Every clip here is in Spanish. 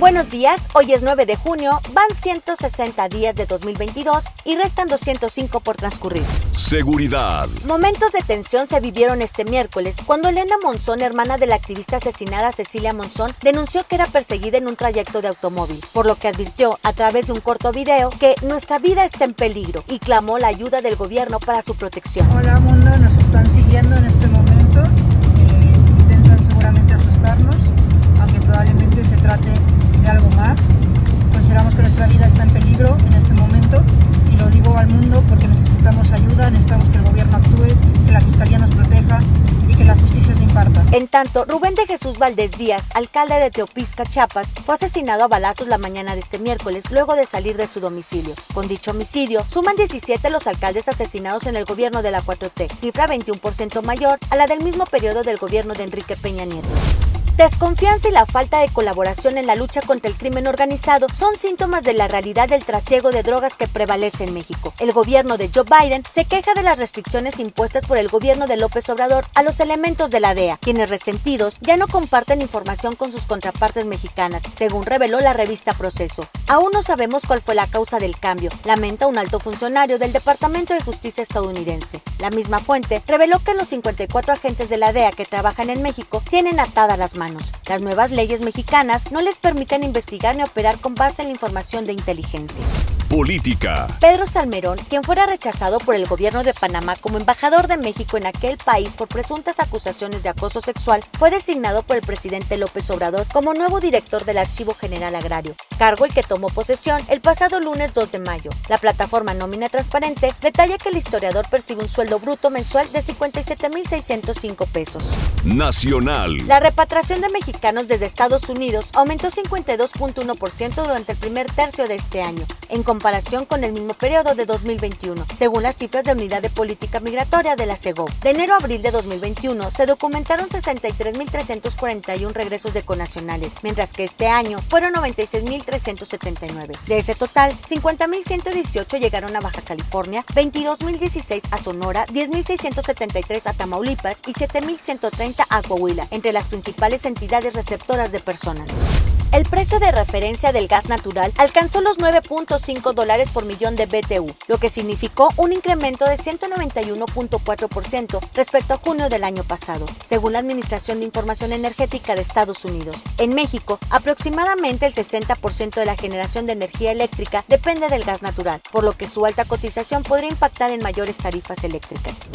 Buenos días, hoy es 9 de junio, van 160 días de 2022 y restan 205 por transcurrir. Seguridad. Momentos de tensión se vivieron este miércoles cuando Elena Monzón, hermana de la activista asesinada Cecilia Monzón, denunció que era perseguida en un trayecto de automóvil, por lo que advirtió a través de un corto video que nuestra vida está en peligro y clamó la ayuda del gobierno para su protección. Hola mundo, nos están siguiendo en este momento, mundo porque necesitamos ayuda, necesitamos que el gobierno actúe, que la fiscalía nos proteja y que la justicia se imparta. En tanto, Rubén de Jesús Valdés Díaz, alcalde de Teopisca, Chiapas, fue asesinado a balazos la mañana de este miércoles luego de salir de su domicilio. Con dicho homicidio, suman 17 los alcaldes asesinados en el gobierno de la 4T, cifra 21% mayor a la del mismo periodo del gobierno de Enrique Peña Nieto. Desconfianza y la falta de colaboración en la lucha contra el crimen organizado son síntomas de la realidad del trasiego de drogas que prevalece en México. El gobierno de Joe Biden se queja de las restricciones impuestas por el gobierno de López Obrador a los elementos de la DEA, quienes resentidos ya no comparten información con sus contrapartes mexicanas, según reveló la revista Proceso. Aún no sabemos cuál fue la causa del cambio, lamenta un alto funcionario del Departamento de Justicia estadounidense. La misma fuente reveló que los 54 agentes de la DEA que trabajan en México tienen atadas las manos. Las nuevas leyes mexicanas no les permiten investigar ni operar con base en la información de inteligencia. Política. Pedro Salmerón, quien fuera rechazado por el gobierno de Panamá como embajador de México en aquel país por presuntas acusaciones de acoso sexual, fue designado por el presidente López Obrador como nuevo director del Archivo General Agrario, cargo el que tomó posesión el pasado lunes 2 de mayo. La plataforma Nómina Transparente detalla que el historiador percibe un sueldo bruto mensual de 57.605 pesos. Nacional. La repatriación de mexicanos desde Estados Unidos aumentó 52.1% durante el primer tercio de este año, en comparación con el mismo periodo de 2021, según las cifras de Unidad de Política Migratoria de la CEGO. De enero a abril de 2021 se documentaron 63.341 regresos de conacionales, mientras que este año fueron 96.379. De ese total, 50.118 llegaron a Baja California, 22.016 a Sonora, 10.673 a Tamaulipas y 7.130 a Coahuila, entre las principales entidades receptoras de personas. El precio de referencia del gas natural alcanzó los 9.5 dólares por millón de BTU, lo que significó un incremento de 191.4% respecto a junio del año pasado, según la Administración de Información Energética de Estados Unidos. En México, aproximadamente el 60% de la generación de energía eléctrica depende del gas natural, por lo que su alta cotización podría impactar en mayores tarifas eléctricas.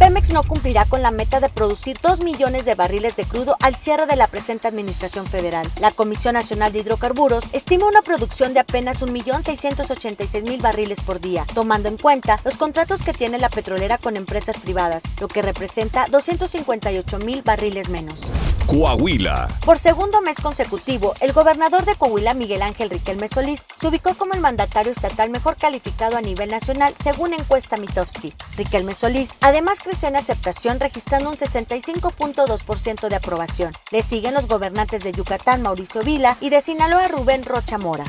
Pemex no cumplirá con la meta de producir 2 millones de barriles de crudo al cierre de la presente administración federal. La Comisión Nacional de Hidrocarburos estima una producción de apenas 1.686.000 barriles por día, tomando en cuenta los contratos que tiene la petrolera con empresas privadas, lo que representa 258.000 barriles menos. Coahuila. Por segundo mes consecutivo, el gobernador de Coahuila, Miguel Ángel Riquelme Solís, se ubicó como el mandatario estatal mejor calificado a nivel nacional según encuesta Mitofsky. Riquelme Solís además creció en aceptación registrando un 65.2% de aprobación. Le siguen los gobernantes de Yucatán, Mauricio Vila, y de Sinaloa, Rubén Rocha Mora.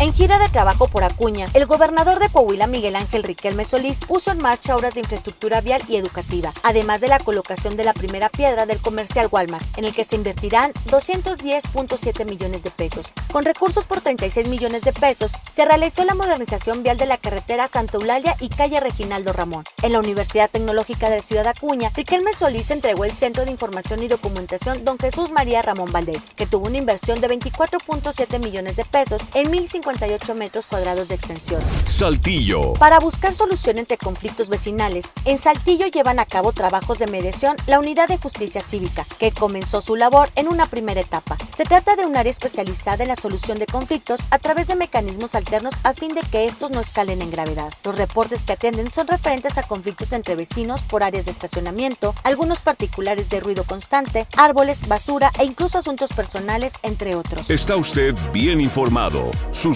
En gira de trabajo por Acuña, el gobernador de Coahuila, Miguel Ángel Riquelme Solís, puso en marcha obras de infraestructura vial y educativa, además de la colocación de la primera piedra del comercial Walmart, en el que se invertirán 210.7 millones de pesos. Con recursos por 36 millones de pesos, se realizó la modernización vial de la carretera Santa Eulalia y calle Reginaldo Ramón. En la Universidad Tecnológica de Ciudad Acuña, Riquelme Solís entregó el Centro de Información y Documentación Don Jesús María Ramón Valdés, que tuvo una inversión de 24.7 millones de pesos en 1.050 58 metros cuadrados de extensión. Saltillo. Para buscar solución entre conflictos vecinales, en Saltillo llevan a cabo trabajos de mediación la Unidad de Justicia Cívica, que comenzó su labor en una primera etapa. Se trata de un área especializada en la solución de conflictos a través de mecanismos alternos a fin de que estos no escalen en gravedad. Los reportes que atienden son referentes a conflictos entre vecinos por áreas de estacionamiento, algunos particulares de ruido constante, árboles, basura e incluso asuntos personales, entre otros. Está usted bien informado.